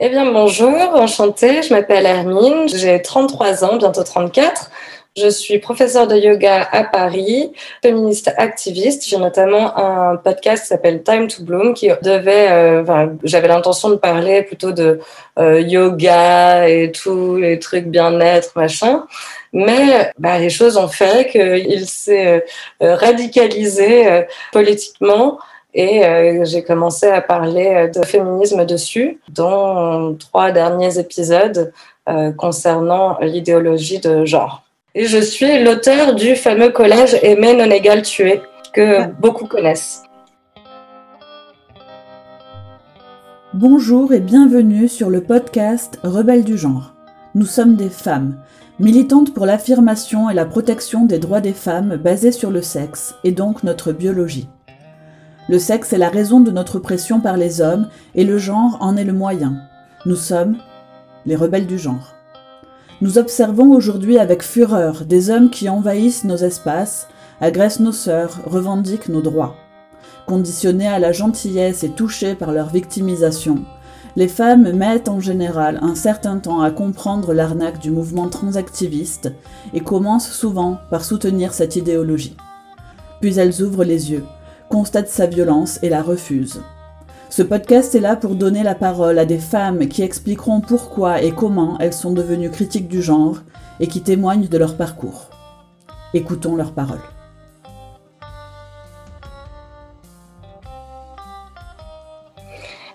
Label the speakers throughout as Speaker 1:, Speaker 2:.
Speaker 1: Eh bien, bonjour, enchantée, je m'appelle Hermine, j'ai 33 ans, bientôt 34. Je suis professeure de yoga à Paris, féministe activiste. J'ai notamment un podcast qui s'appelle Time to Bloom qui devait, euh, enfin, j'avais l'intention de parler plutôt de euh, yoga et tous les trucs bien-être, machin. Mais bah, les choses ont fait qu'il s'est euh, radicalisé politiquement et euh, j'ai commencé à parler euh, de féminisme dessus, dont trois derniers épisodes euh, concernant l'idéologie de genre. Et je suis l'auteur du fameux collège Aimer non égal tuer, que beaucoup connaissent.
Speaker 2: Bonjour et bienvenue sur le podcast Rebelles du genre. Nous sommes des femmes, militantes pour l'affirmation et la protection des droits des femmes basés sur le sexe et donc notre biologie. Le sexe est la raison de notre oppression par les hommes et le genre en est le moyen. Nous sommes les rebelles du genre. Nous observons aujourd'hui avec fureur des hommes qui envahissent nos espaces, agressent nos sœurs, revendiquent nos droits. Conditionnés à la gentillesse et touchés par leur victimisation, les femmes mettent en général un certain temps à comprendre l'arnaque du mouvement transactiviste et commencent souvent par soutenir cette idéologie. Puis elles ouvrent les yeux constate sa violence et la refuse. Ce podcast est là pour donner la parole à des femmes qui expliqueront pourquoi et comment elles sont devenues critiques du genre et qui témoignent de leur parcours. Écoutons leurs paroles.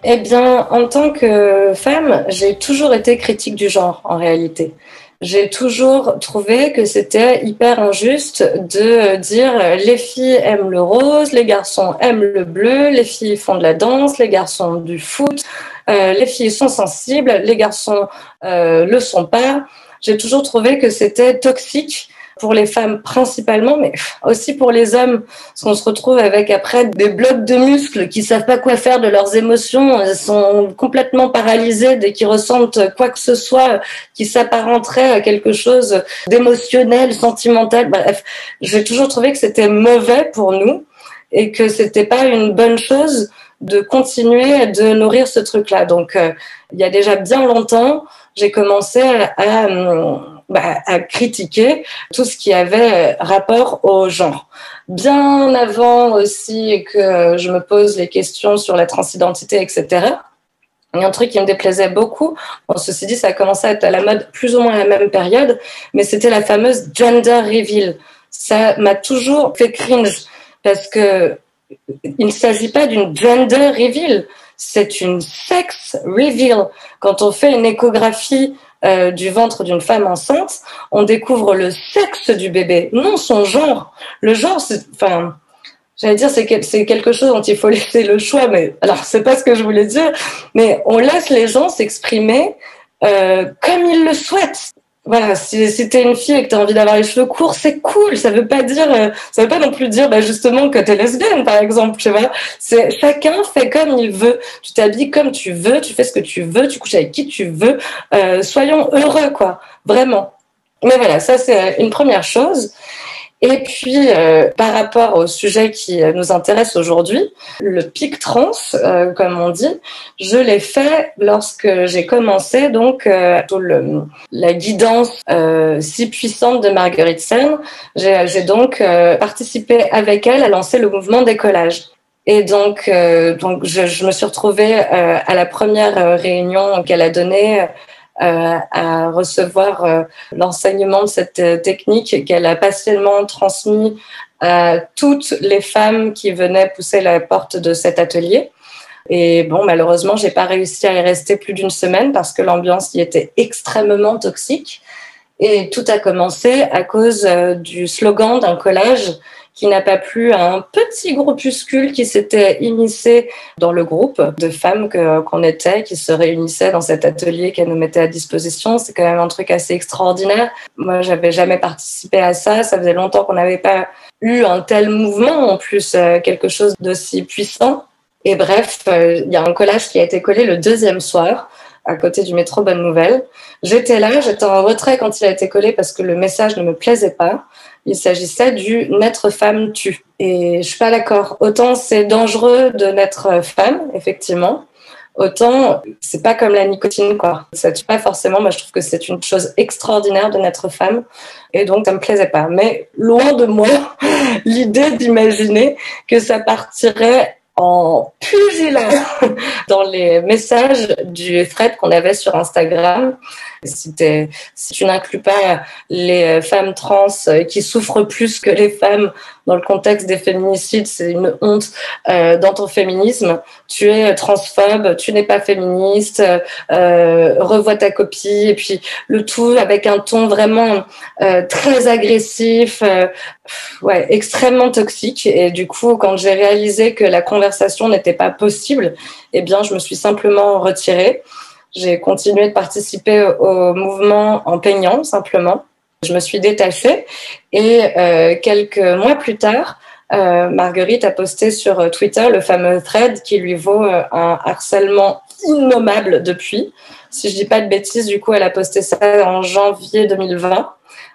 Speaker 1: Eh bien, en tant que femme, j'ai toujours été critique du genre, en réalité j'ai toujours trouvé que c'était hyper injuste de dire les filles aiment le rose, les garçons aiment le bleu, les filles font de la danse, les garçons du foot, euh, les filles sont sensibles, les garçons euh, le sont pas. J'ai toujours trouvé que c'était toxique pour les femmes principalement, mais aussi pour les hommes, parce qu'on se retrouve avec après des blocs de muscles qui savent pas quoi faire de leurs émotions, ils sont complètement paralysés dès qu'ils ressentent quoi que ce soit qui s'apparenterait à quelque chose d'émotionnel, sentimental. Bref, j'ai toujours trouvé que c'était mauvais pour nous et que c'était pas une bonne chose de continuer de nourrir ce truc-là. Donc, euh, il y a déjà bien longtemps, j'ai commencé à, bah, à critiquer tout ce qui avait rapport au genre. Bien avant aussi que je me pose les questions sur la transidentité, etc. Il y a un truc qui me déplaisait beaucoup. Bon, ceci dit, ça a commencé à être à la mode plus ou moins à la même période, mais c'était la fameuse gender reveal. Ça m'a toujours fait cringe parce que il ne s'agit pas d'une gender reveal, c'est une sex reveal. Quand on fait une échographie euh, du ventre d'une femme enceinte, on découvre le sexe du bébé, non son genre. Le genre, c'est, enfin, j'allais dire, c'est, quelque chose dont il faut laisser le choix, mais alors c'est pas ce que je voulais dire, mais on laisse les gens s'exprimer euh, comme ils le souhaitent voilà, si, si t'es une fille et que t'as envie d'avoir les cheveux courts, c'est cool. Ça veut pas dire, euh, ça veut pas non plus dire, bah, justement, que t'es lesbienne, par exemple. Tu vois, c'est chacun fait comme il veut. Tu t'habilles comme tu veux, tu fais ce que tu veux, tu couches avec qui tu veux. Euh, soyons heureux, quoi, vraiment. Mais voilà, ça c'est une première chose. Et puis, euh, par rapport au sujet qui euh, nous intéresse aujourd'hui, le pic trans, euh, comme on dit, je l'ai fait lorsque j'ai commencé donc le, la guidance si puissante de Marguerite Sen. J'ai donc participé avec elle à lancer le mouvement décollage. Et donc, donc je, je, me suis retrouvée à la première réunion qu'elle a donnée euh, à recevoir euh, l'enseignement de cette euh, technique qu'elle a passionnément transmis à toutes les femmes qui venaient pousser la porte de cet atelier. Et bon, malheureusement, j'ai pas réussi à y rester plus d'une semaine parce que l'ambiance y était extrêmement toxique. Et tout a commencé à cause du slogan d'un collège qui n'a pas plu à un petit groupuscule qui s'était immiscé dans le groupe de femmes qu'on était, qui se réunissaient dans cet atelier qu'elle nous mettait à disposition. C'est quand même un truc assez extraordinaire. Moi, j'avais jamais participé à ça. Ça faisait longtemps qu'on n'avait pas eu un tel mouvement, en plus, euh, quelque chose d'aussi puissant. Et bref, euh, il y a un collage qui a été collé le deuxième soir à côté du métro Bonne Nouvelle. J'étais là, j'étais en retrait quand il a été collé parce que le message ne me plaisait pas. Il s'agissait du naître femme tue. Et je suis pas d'accord. Autant c'est dangereux de naître femme, effectivement. autant c'est pas comme la nicotine, quoi. Ça tue pas forcément. Moi, je trouve que c'est une chose extraordinaire de naître femme. Et donc, ça me plaisait pas. Mais loin de moi l'idée d'imaginer que ça partirait en pugilat dans les messages du thread qu'on avait sur Instagram. Si, si tu n'inclus pas les femmes trans qui souffrent plus que les femmes dans le contexte des féminicides, c'est une honte euh, dans ton féminisme. Tu es transphobe, tu n'es pas féministe, euh, revois ta copie, et puis le tout avec un ton vraiment euh, très agressif, euh, ouais, extrêmement toxique. Et du coup, quand j'ai réalisé que la conversation n'était pas possible, eh bien, je me suis simplement retirée. J'ai continué de participer au mouvement en peignant simplement. Je me suis détachée et euh, quelques mois plus tard, euh, Marguerite a posté sur Twitter le fameux thread qui lui vaut euh, un harcèlement innommable depuis. Si je dis pas de bêtises, du coup, elle a posté ça en janvier 2020.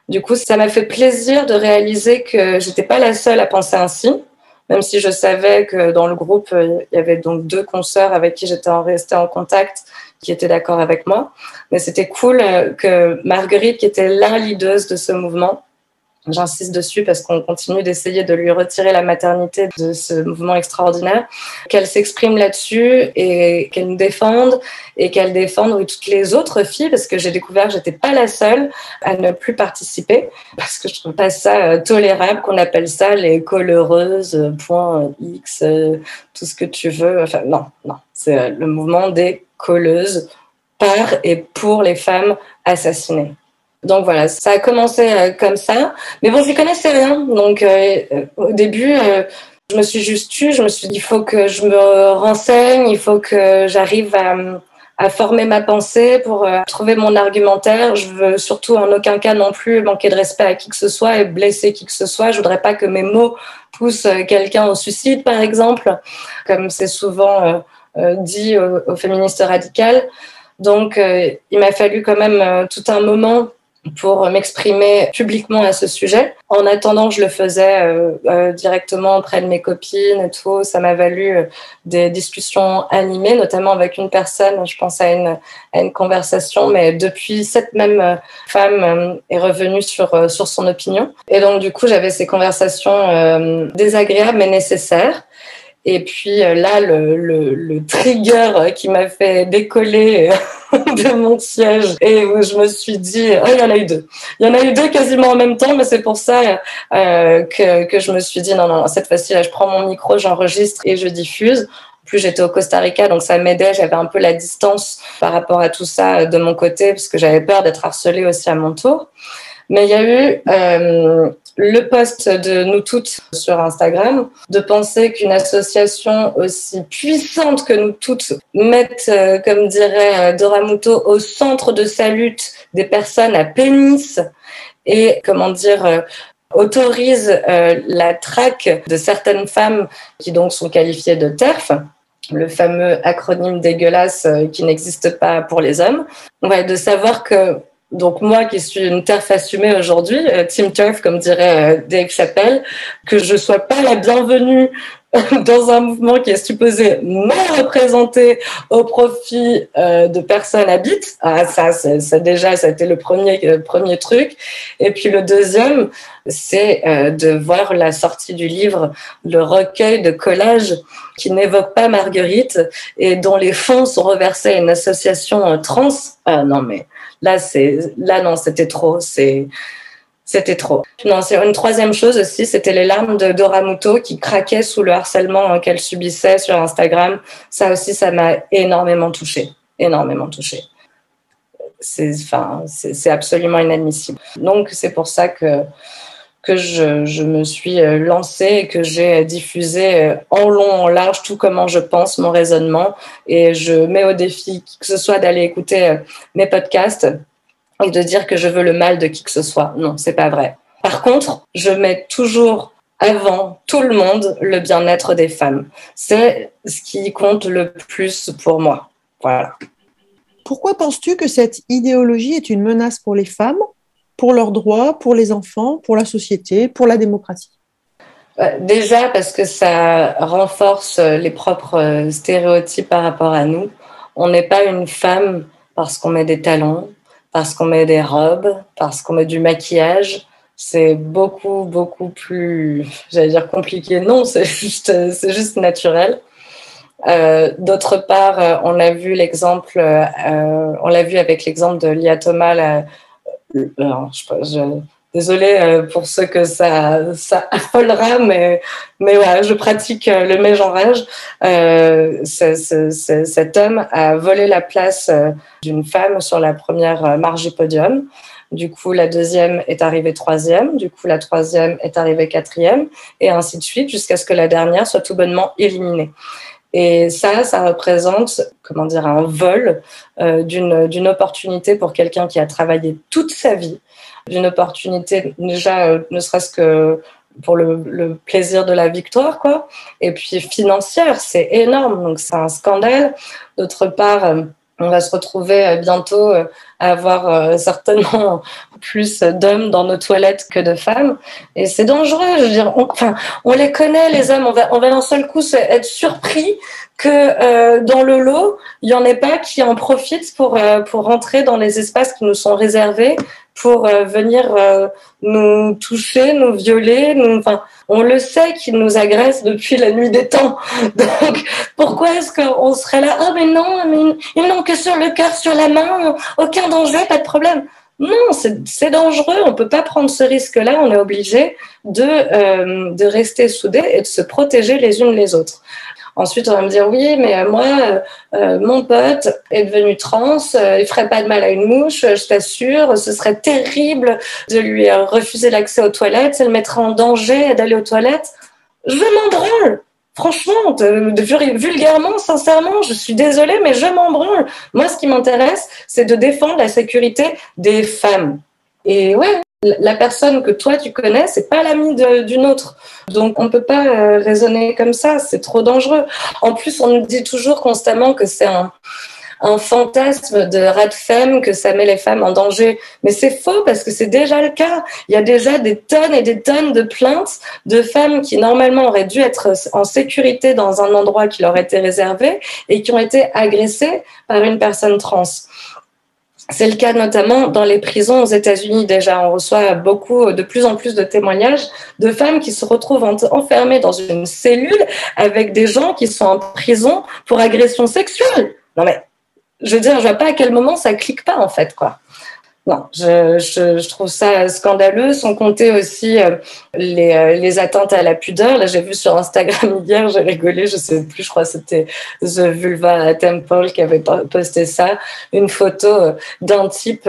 Speaker 1: Du coup, ça m'a fait plaisir de réaliser que j'étais pas la seule à penser ainsi, même si je savais que dans le groupe, il y avait donc deux consoeurs avec qui j'étais restée en contact qui étaient d'accord avec moi. Mais c'était cool euh, que Marguerite, qui était la leaduse de ce mouvement, J'insiste dessus parce qu'on continue d'essayer de lui retirer la maternité de ce mouvement extraordinaire, qu'elle s'exprime là-dessus et qu'elle nous défende et qu'elle défende toutes les autres filles parce que j'ai découvert que j'étais pas la seule à ne plus participer parce que je trouve pas ça euh, tolérable qu'on appelle ça les coloreuses, euh, point X, tout ce que tu veux. Enfin, non, non, c'est le mouvement des colleuse par et pour les femmes assassinées. Donc voilà, ça a commencé euh, comme ça. Mais bon, ne connaissais rien. Donc euh, euh, au début, je me suis juste tue. Je me suis dit, il faut que je me renseigne, il faut que j'arrive à, à, former ma pensée pour trouver mon argumentaire. Je veux surtout en aucun cas non plus manquer de respect à qui que ce soit et blesser qui que ce soit. Je voudrais pas que mes mots poussent quelqu'un au suicide, par exemple, comme c'est souvent euh, dit aux, féministes radicales. Donc, euh, il m'a fallu quand même euh, tout un moment pour m'exprimer publiquement à ce sujet. En attendant, je le faisais directement auprès de mes copines et tout. Ça m'a valu des discussions animées, notamment avec une personne, je pense à une, à une conversation, mais depuis, cette même femme est revenue sur, sur son opinion. Et donc, du coup, j'avais ces conversations désagréables mais nécessaires. Et puis euh, là, le, le, le trigger qui m'a fait décoller euh, de mon siège et où je me suis dit, oh, il y en a eu deux. Il y en a eu deux quasiment en même temps, mais c'est pour ça euh, que, que je me suis dit, non, non, cette fois-ci, là, je prends mon micro, j'enregistre et je diffuse. Plus, j'étais au Costa Rica, donc ça m'aidait. J'avais un peu la distance par rapport à tout ça de mon côté, parce que j'avais peur d'être harcelée aussi à mon tour. Mais il y a eu euh, le post de nous toutes sur Instagram, de penser qu'une association aussi puissante que nous toutes mette, euh, comme dirait euh, Dora Muto, au centre de sa lutte des personnes à pénis et, comment dire, euh, autorise la traque de certaines femmes qui donc sont qualifiées de TERF, le fameux acronyme dégueulasse qui n'existe pas pour les hommes. Ouais, de savoir que donc moi qui suis une TERF assumée aujourd'hui, euh, Team TERF comme dirait euh, Dave Chappelle, que je sois pas la bienvenue dans un mouvement qui est supposé me représenter au profit euh, de personnes habites. Ah ça, ça déjà, ça a été le premier premier truc. Et puis le deuxième, c'est de voir la sortie du livre, le recueil de collages qui n'évoque pas Marguerite et dont les fonds sont reversés à une association trans. Ah non mais Là, c'est, là, non, c'était trop. C'est, c'était trop. Non, c'est une troisième chose aussi, c'était les larmes de Dora Muto qui craquait sous le harcèlement hein, qu'elle subissait sur Instagram. Ça aussi, ça m'a énormément touchée, énormément touchée. C'est, enfin, c'est absolument inadmissible. Donc, c'est pour ça que que je, me suis euh, lancée et que j'ai diffusé euh, en long, en large tout comment je pense, mon raisonnement. Et je mets au défi qui que ce soit d'aller écouter euh, mes podcasts et de dire que je veux le mal de qui que ce soit. Non, c'est pas vrai. Par contre, je mets toujours avant tout le monde le bien-être des femmes. C'est ce qui compte le plus pour moi. Voilà.
Speaker 3: Pourquoi penses-tu que cette idéologie est une menace pour les femmes? Pour leurs droits, pour les enfants, pour la société, pour la démocratie
Speaker 1: euh, Déjà parce que ça renforce les propres stéréotypes par rapport à nous. On n'est pas une femme parce qu'on met des talons, parce qu'on met des robes, parce qu'on met du maquillage. C'est beaucoup, beaucoup plus, j'allais dire compliqué. Non, c'est juste, c'est juste naturel. Euh, D'autre part, euh, on a vu l'exemple, euh, on l'a vu avec l'exemple de Lia Thomas. La, euh, je, je, Désolée euh, pour ceux que ça, ça affolera, mais, mais ouais, je pratique euh, le mégenrage. Euh, cet homme a volé la place euh, d'une femme sur la première marge du podium. Du coup, la deuxième est arrivée troisième. Du coup, la troisième est arrivée quatrième, et ainsi de suite, jusqu'à ce que la dernière soit tout bonnement éliminée. Et ça, ça représente, comment dire, un vol euh, d'une opportunité pour quelqu'un qui a travaillé toute sa vie. D'une opportunité déjà euh, ne serait-ce que pour le, le, plaisir de la victoire quoi. Et puis financière c'est énorme. Donc c'est un scandale. D'autre part euh, on va se retrouver bientôt avoir certainement plus d'hommes dans nos toilettes que de femmes et c'est dangereux je veux dire enfin on les connaît les hommes on va on va d'un seul coup être surpris que euh, dans le lot il y en ait pas qui en profitent pour euh, pour rentrer dans les espaces qui nous sont réservés pour euh, venir euh, nous toucher, nous violer. Nous, enfin, on le sait qu'ils nous agressent depuis la nuit des temps. Donc, pourquoi est-ce qu'on serait là? Oh, mais non, mais ils n'ont que sur le cœur, sur la main, aucun pas de problème. Non, c'est dangereux. On peut pas prendre ce risque-là. On est obligé de euh, de rester soudés et de se protéger les unes les autres. Ensuite, on va me dire oui, mais euh, moi, euh, euh, mon pote est devenu trans, il ferait pas de mal à une mouche, je t'assure. Ce serait terrible de lui refuser l'accès aux toilettes, ça le mettrait en danger d'aller aux toilettes. Je m'en branle. Franchement, vulgairement, sincèrement, je suis désolée, mais je m'en branle. Moi, ce qui m'intéresse, c'est de défendre la sécurité des femmes. Et ouais, la personne que toi tu connais, c'est pas l'ami d'une autre. Donc on peut pas euh, raisonner comme ça, c'est trop dangereux. En plus, on nous dit toujours constamment que c'est un, un fantasme de rat femme, que ça met les femmes en danger. Mais c'est faux parce que c'est déjà le cas. Il y a déjà des tonnes et des tonnes de plaintes de femmes qui normalement auraient dû être en sécurité dans un endroit qui leur était réservé et qui ont été agressées par une personne trans. C'est le cas notamment dans les prisons aux États-Unis déjà. On reçoit beaucoup, de plus en plus de témoignages de femmes qui se retrouvent enfermées dans une cellule avec des gens qui sont en prison pour agression sexuelle. Non mais, je veux dire, je vois pas à quel moment ça clique pas en fait, quoi. Non, je, trouve ça scandaleux. Sans compter aussi euh, les, euh, les, attentes à la pudeur. Là, j'ai vu sur Instagram hier, j'ai rigolé, je sais plus, je crois que c'était The Vulva Temple qui avait posté ça, une photo euh, d'un type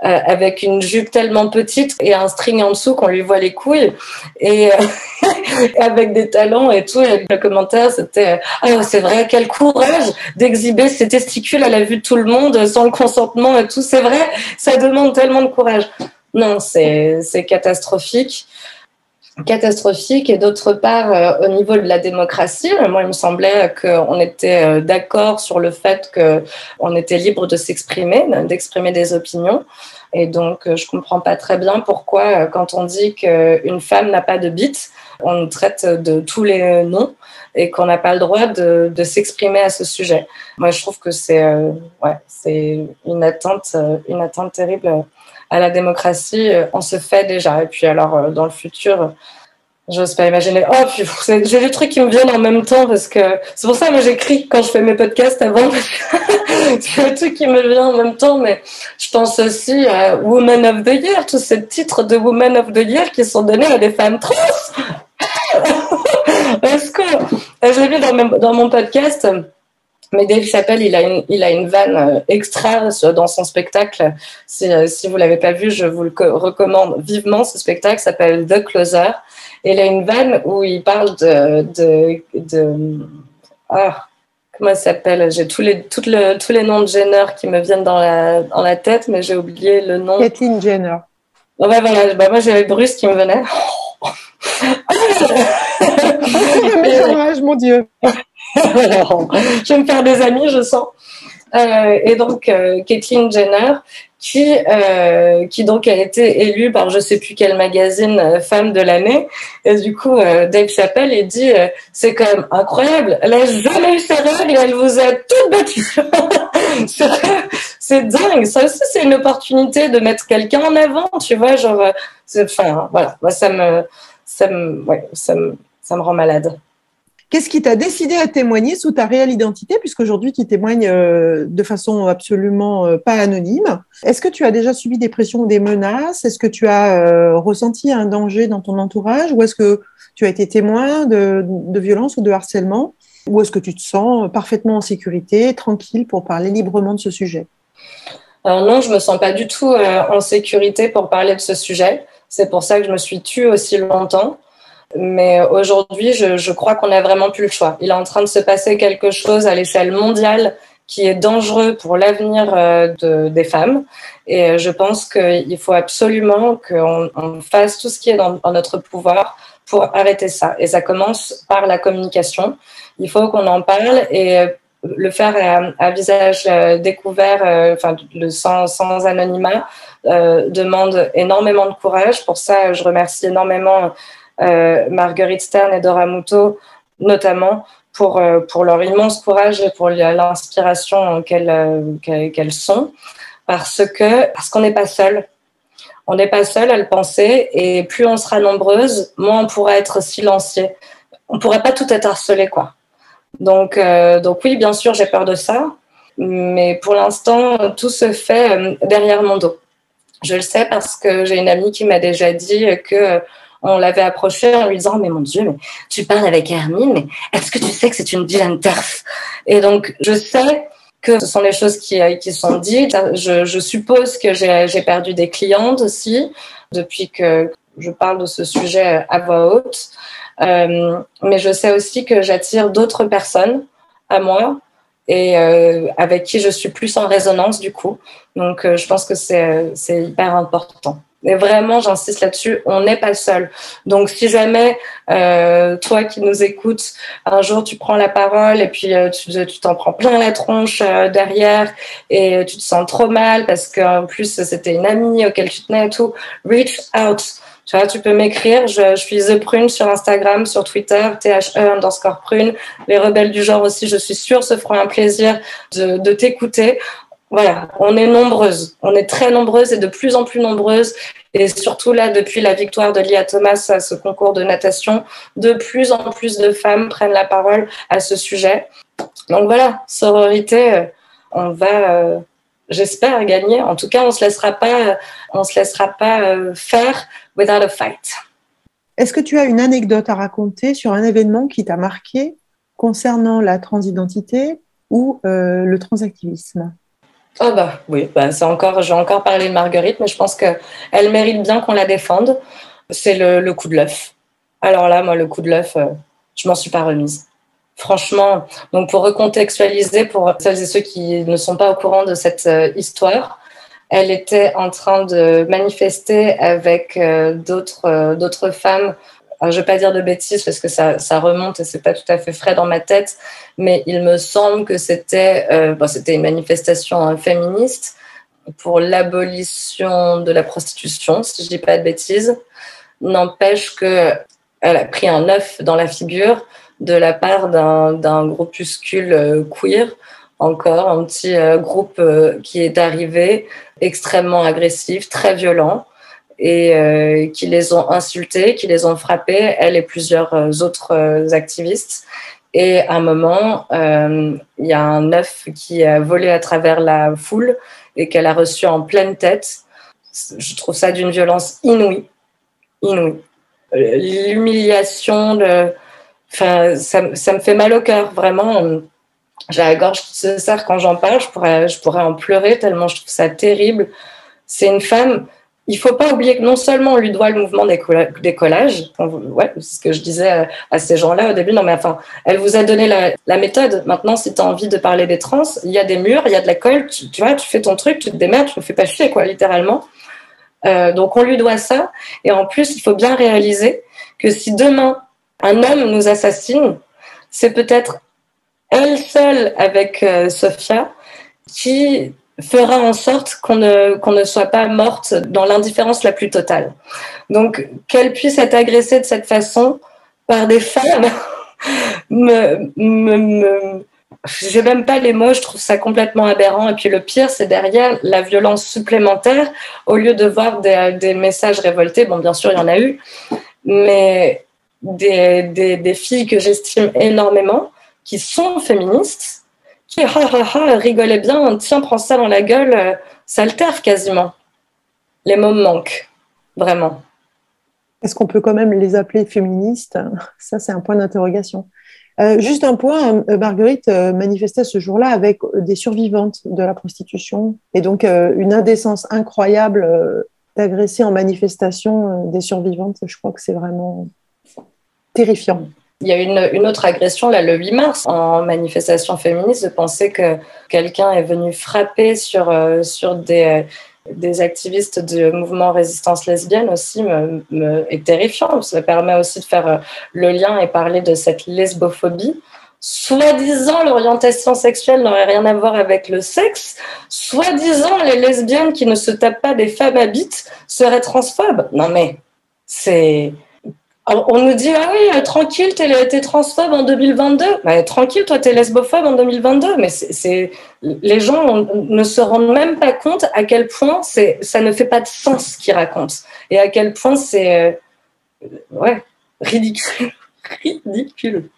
Speaker 1: avec une jupe tellement petite et un string en dessous qu'on lui voit les couilles et avec des talons et tout. Et le commentaire, c'était ah c'est vrai, quel courage d'exhiber ses testicules à la vue de tout le monde sans le consentement et tout. C'est vrai, ça demande tellement de courage. Non, c'est catastrophique. Catastrophique. Et d'autre part, euh, au niveau de la démocratie, moi, il me semblait qu'on était euh, d'accord sur le fait qu'on était libre de s'exprimer, d'exprimer des opinions. Et donc, euh, je comprends pas très bien pourquoi, quand on dit qu'une femme n'a pas de bite, on traite de tous les noms et qu'on n'a pas le droit de, s'exprimer à ce sujet. Moi, je trouve que c'est euh, ouais, une attente, euh, une attente terrible à la démocratie. On se fait déjà. Et puis alors, euh, dans le futur, j'ose pas imaginer. Oh, j'ai des trucs qui me viennent en même temps parce que c'est pour ça que j'écris quand je fais mes podcasts avant. c'est le truc qui me vient en même temps, mais je pense aussi à Woman of the Year, tous ces titres de Woman of the Year qui sont donnés à des femmes trans. Parce que je l'ai vu dans, dans, mon podcast. Mais Dave Chappelle, il a une, il a une vanne euh, extra dans son spectacle. Si, euh, si vous l'avez pas vu, je vous le recommande vivement. Ce spectacle s'appelle The Closer. Et il a une vanne où il parle de, de, de ah, comment elle s'appelle? J'ai tous les, toutes le, tous les noms de Jenner qui me viennent dans la, dans la tête, mais j'ai oublié le nom.
Speaker 3: Kathleen Jenner.
Speaker 1: Ouais, voilà. Bah, moi, j'avais Bruce qui me venait.
Speaker 3: mon Dieu.
Speaker 1: je vais me faire des amis, je sens. Euh, et donc, euh, Jenner. qui, euh, qui donc a été élue par je sais plus quel magazine euh, femme de l'année. Et du coup, Dave Chappelle, il dit, c'est quand même incroyable. Elle a jamais eu sa règle et elle vous a tout battu. c'est dingue. Ça aussi, c'est une opportunité de mettre quelqu'un en avant, tu vois, genre, enfin, voilà. Moi, ça me, ça me, ouais, ça me, ça me rend malade.
Speaker 3: Qu'est-ce qui t'a décidé à témoigner sous ta réelle identité, puisqu'aujourd'hui tu témoignes euh, de façon absolument euh, pas anonyme? Est-ce que tu as déjà subi des pressions ou des menaces? Est-ce que tu as euh, ressenti un danger dans ton entourage? Ou est-ce que tu as été témoin de, de violence ou de harcèlement? Ou est-ce que tu te sens parfaitement en sécurité, tranquille pour parler librement de ce sujet?
Speaker 1: Alors non, je me sens pas du tout en sécurité pour parler de ce sujet. C'est pour ça que je me suis tue aussi longtemps. Mais aujourd'hui, je, je crois qu'on n'a vraiment plus le choix. Il est en train de se passer quelque chose à l'échelle mondiale qui est dangereux pour l'avenir euh, de, des femmes. Et je pense qu'il faut absolument qu'on on fasse tout ce qui est dans, notre pouvoir pour arrêter ça. Et ça commence par la communication. Il faut qu'on en parle et le faire à, visage euh, découvert, euh, enfin le sans, sans anonymat, euh, demande énormément de courage. Pour ça, je remercie énormément euh, Marguerite Stern et Dora Muto, notamment, pour, euh, pour leur immense courage et pour l'inspiration qu'elles euh, qu'elles sont, parce que parce qu'on n'est pas seul. On n'est pas seul à le penser, et plus on sera nombreuses, moins on pourra être silencieux. On pourrait pas tout être harcelé, quoi. Donc, euh, donc oui, bien sûr, j'ai peur de ça, mais pour l'instant, tout se fait derrière mon dos. Je le sais parce que j'ai une amie qui m'a déjà dit que on l'avait approché en lui disant mais mon Dieu, mais tu parles avec Hermine, mais est-ce que tu sais que c'est une vilaine turf Et donc je sais que ce sont les choses qui, qui sont dites. Je, je suppose que j'ai perdu des clientes aussi depuis que je parle de ce sujet à voix haute. Euh, mais je sais aussi que j'attire d'autres personnes à moi et euh, avec qui je suis plus en résonance du coup. Donc euh, je pense que c'est hyper important. Mais vraiment, j'insiste là-dessus, on n'est pas seul. Donc, si jamais euh, toi qui nous écoutes, un jour tu prends la parole et puis euh, tu t'en prends plein la tronche euh, derrière et tu te sens trop mal parce qu'en plus c'était une amie auquel tu tenais et tout, reach out. Tu vois, tu peux m'écrire. Je, je, suis The Prune sur Instagram, sur Twitter, THE underscore Prune. Les rebelles du genre aussi, je suis sûre, se feront un plaisir de, de t'écouter. Voilà, on est nombreuses, on est très nombreuses et de plus en plus nombreuses. Et surtout là, depuis la victoire de Lia Thomas à ce concours de natation, de plus en plus de femmes prennent la parole à ce sujet. Donc voilà, sororité, euh, on va, euh, j'espère, gagner. En tout cas, on se laissera pas, se laissera pas euh, faire without a fight.
Speaker 3: Est-ce que tu as une anecdote à raconter sur un événement qui t'a marqué concernant la transidentité ou le transactivisme?
Speaker 1: Ah bah oui, bah c'est encore, je vais encore parler de Marguerite, mais je pense que elle mérite bien qu'on la défende. C'est le, le, coup de l'œuf. Alors là, moi, le coup de l'œuf, euh, je m'en suis pas remise. Franchement, donc pour recontextualiser pour celles et ceux qui ne sont pas au courant de cette euh, histoire, elle était en train de manifester avec euh, d'autres d'autres femmes je ne vais pas dire de bêtises parce que ça, ça remonte et c'est pas tout à fait frais dans ma tête, mais il me semble que c'était euh, bon, c'était une manifestation hein, féministe pour l'abolition de la prostitution, si je dis pas de bêtises. N'empêche que elle a pris un œuf dans la figure de la part d'un groupuscule euh, queer, encore un petit euh, groupe qui est arrivé extrêmement agressif, très violent et euh, qui les ont insultés, qui les ont frappés, elle et plusieurs euh, autres euh, activistes. Et à un moment, il y a un œuf qui a volé à travers la foule et qu'elle a reçu en pleine tête. Je trouve ça d'une violence inouïe, inouïe. L'humiliation, le... enfin, ça, ça, me fait mal au cœur, vraiment. J'ai la gorge qui se serre quand j'en parle. Je pourrais, je pourrais en pleurer tellement je trouve ça terrible. C'est une femme il faut pas oublier que non seulement on lui doit le mouvement des, collages, ouais, c'est ce que je disais à ces gens-là au début, non mais enfin, elle vous a donné la, méthode. Maintenant, si tu as envie de parler des trans, il y a des murs, il y a de la colle, tu, tu, vois, tu fais ton truc, tu te démerdes, tu ne fais pas chier, quoi, littéralement. Euh, donc on lui doit ça. Et en plus, il faut bien réaliser que si demain un homme nous assassine, c'est peut-être elle seule avec euh, Sophia qui fera en sorte qu'on ne, qu'on ne soit pas morte dans l'indifférence la plus totale. Donc, qu'elle puisse être agressée de cette façon par des femmes, me, me, me j'ai même pas les mots, je trouve ça complètement aberrant. Et puis le pire, c'est derrière la violence supplémentaire, au lieu de voir des, des, messages révoltés, bon, bien sûr, il y en a eu, mais des, des, des filles que j'estime énormément, qui sont féministes, qui bien, tiens, prends ça dans la gueule, euh, ça altère quasiment. Les mots manquent, vraiment.
Speaker 3: Est-ce qu'on peut quand même les appeler féministes? Ça, c'est un point d'interrogation. Euh, juste un point, euh, Marguerite manifestait ce jour-là avec des survivantes de la prostitution et donc une indécence incroyable d'agresser en manifestation des survivantes. Je crois que c'est vraiment terrifiant.
Speaker 1: Il y a une, une, autre agression là le 8 mars en manifestation féministe de penser que quelqu'un est venu frapper sur, sur des, des activistes du mouvement résistance lesbienne aussi me, me, est terrifiant. Ça permet aussi de faire euh, le lien et parler de cette lesbophobie. Soi-disant, l'orientation sexuelle n'aurait rien à voir avec le sexe. Soi-disant, les lesbiennes qui ne se tapent pas des femmes habites seraient transphobes. Non mais, c'est on nous dit ah oui tranquille t'es es transphobe en 2022 bah, tranquille toi t'es lesbophobe en 2022 mais c'est les gens ne se rendent même pas compte à quel point c'est ça ne fait pas de sens ce qu'ils racontent. Et à quel point c'est euh, ouais ridicule. Ridicule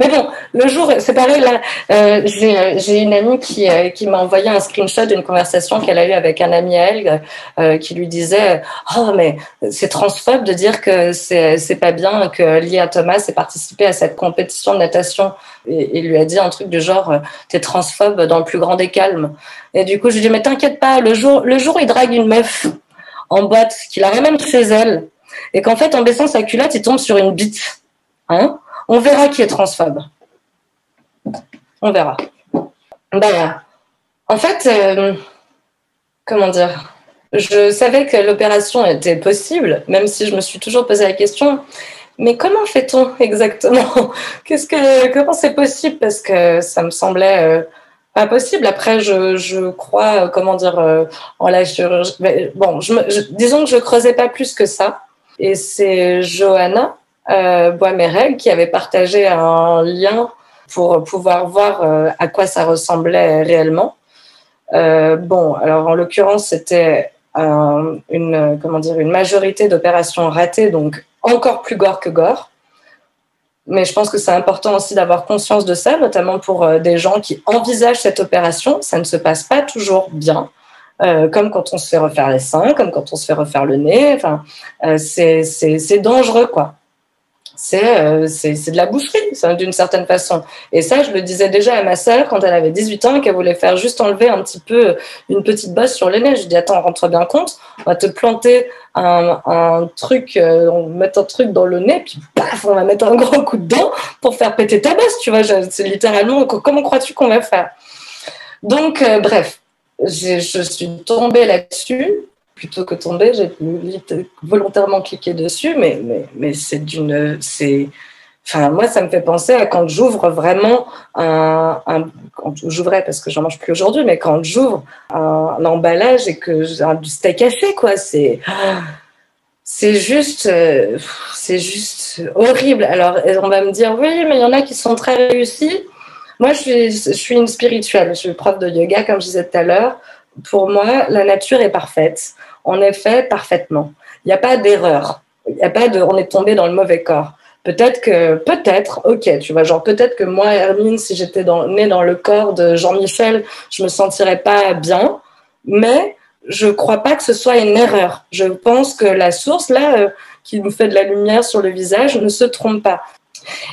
Speaker 1: mais bon, le jour, c'est pareil, là, euh, j'ai une amie qui, euh, qui m'a envoyé un screenshot d'une conversation qu'elle a eue avec un ami à elle euh, qui lui disait Oh, mais c'est transphobe de dire que c'est pas bien que Lia Thomas ait participé à cette compétition de natation. Et il lui a dit un truc du genre T'es transphobe dans le plus grand des calmes. Et du coup, je lui dis Mais t'inquiète pas, le jour, le jour où il drague une meuf en boîte, qu'il a même chez elle, et qu'en fait, en baissant sa culotte, il tombe sur une bite. Hein? On verra qui est transphobe. On verra. Ben, en fait, euh, comment dire Je savais que l'opération était possible, même si je me suis toujours posé la question. Mais comment fait-on exactement? Qu'est-ce que comment c'est possible? Parce que ça me semblait euh, pas possible. Après, je, crois, euh, comment dire, en la chirurgie. bon, disons que je creusais pas plus que ça. Et c'est Johanna euh, Boismerel qui avait partagé un lien pour pouvoir voir euh, à quoi ça ressemblait réellement. Euh, bon, alors en l'occurrence, c'était une, comment dire, une majorité d'opérations ratées, donc encore plus gore que gore. Mais je pense que c'est important aussi d'avoir conscience de ça, notamment pour des gens qui envisagent cette opération. Ça ne se passe pas toujours bien. Comme quand on se fait refaire les seins, comme quand on se fait refaire le nez. Enfin, c'est dangereux, quoi c'est euh, de la boucherie d'une certaine façon. Et ça, je le disais déjà à ma sœur quand elle avait 18 ans et qu'elle voulait faire juste enlever un petit peu une petite bosse sur le nez. Je dis attends, rentre bien compte, on va te planter un, un truc, euh, on va mettre un truc dans le nez, puis paf, on va mettre un gros coup de dent pour faire péter ta bosse, tu vois. C'est littéralement comment crois-tu qu'on va faire? Donc euh, bref, je suis tombée là-dessus plutôt que tomber, j'ai volontairement cliqué dessus, mais, mais, mais c'est d'une. Enfin, moi, ça me fait penser à quand j'ouvre vraiment un, un quand j'ouvrais parce que j'en mange plus aujourd'hui, mais quand j'ouvre un, un, emballage et que j'ai du steak haché, quoi, c'est, c'est juste, c'est juste horrible. Alors, on va me dire, oui, mais il y en a qui sont très réussis. Moi, je suis, je suis une spirituelle. Je suis prof de yoga, comme je disais tout à l'heure. Pour moi, la nature est parfaite on est fait parfaitement. Il n'y a pas d'erreur. Il n'y a pas de, on est tombé dans le mauvais corps. Peut-être que, peut-être, ok, tu vois, genre peut-être que moi, Hermine, si j'étais dans, née dans le corps de Jean-Michel, je me sentirais pas bien, mais je crois pas que ce soit une erreur. Je pense que la source là, euh, qui nous fait de la lumière sur le visage, ne se trompe pas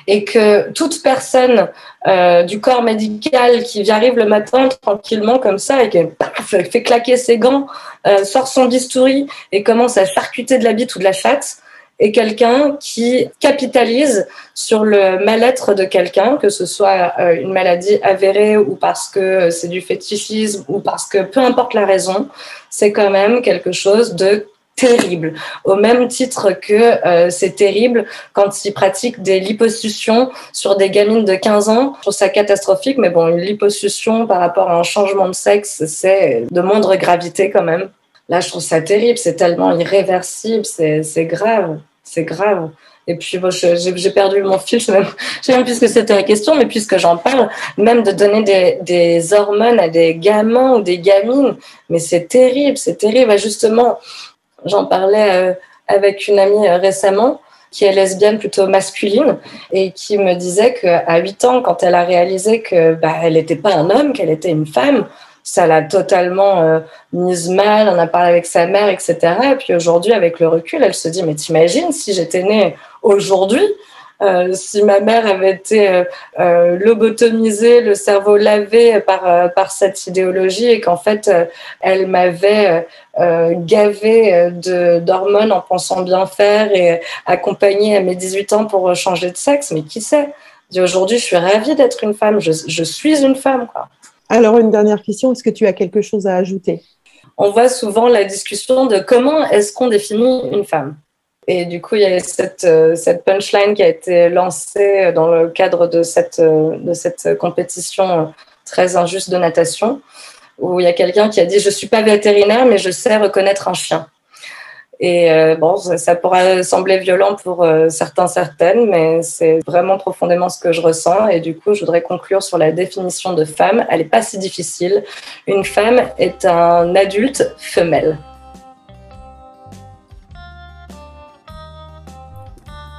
Speaker 1: et que toute personne euh, du corps médical qui arrive le matin tranquillement comme ça et qui fait claquer ses gants, euh, sort son bistouri et commence à charcuter de la bite ou de la chatte, est quelqu'un qui capitalise sur le mal-être de quelqu'un, que ce soit euh, une maladie avérée ou parce que c'est du fétichisme ou parce que peu importe la raison, c'est quand même quelque chose de terrible. Au même titre que euh, c'est terrible quand ils pratiquent des liposuctions sur des gamines de 15 ans. Je trouve ça catastrophique, mais bon, une liposuction par rapport à un changement de sexe, c'est de moindre gravité quand même. Là, je trouve ça terrible, c'est tellement irréversible, c'est grave, c'est grave. Et puis, bon, j'ai perdu mon fil, je même, sais même plus ce que c'était la question, mais puisque j'en parle, même de donner des, hormones à des gamins ou des gamines, mais c'est terrible, c'est terrible. Justement, j'en parlais euh, avec une amie euh, récemment qui est lesbienne plutôt masculine et qui me disait qu'à 8 ans, quand elle a réalisé que bah, elle n'était pas un homme, qu'elle était une femme, ça l'a totalement euh, mise mal, on a parlé avec sa mère, etc. Et puis aujourd'hui, avec le recul, elle se dit, mais t'imagines si j'étais née aujourd'hui, euh, si ma mère avait été euh, euh, lobotomisée, le cerveau lavé par, par cette idéologie et qu'en fait, elle m'avait gavé d'hormones en pensant bien faire et accompagnée à mes 18 ans pour changer de sexe, mais qui sait? Aujourd'hui, je suis ravie d'être une femme, je, je suis une femme. Quoi.
Speaker 3: Alors, une dernière question, est-ce que tu as quelque chose à ajouter?
Speaker 1: On voit souvent la discussion de comment est-ce qu'on définit une femme. Et du coup, il y a cette, euh, cette punchline qui a été lancée dans le cadre de cette, euh, de cette compétition très injuste de natation, où il y a quelqu'un qui a dit Je ne suis pas vétérinaire, mais je sais reconnaître un chien. Et euh, bon, ça, pourrait sembler violent pour euh, certains, certaines, mais c'est vraiment profondément ce que je ressens. Et du coup, je voudrais conclure sur la définition de femme. Elle n'est pas si difficile. Une femme est un adulte femelle.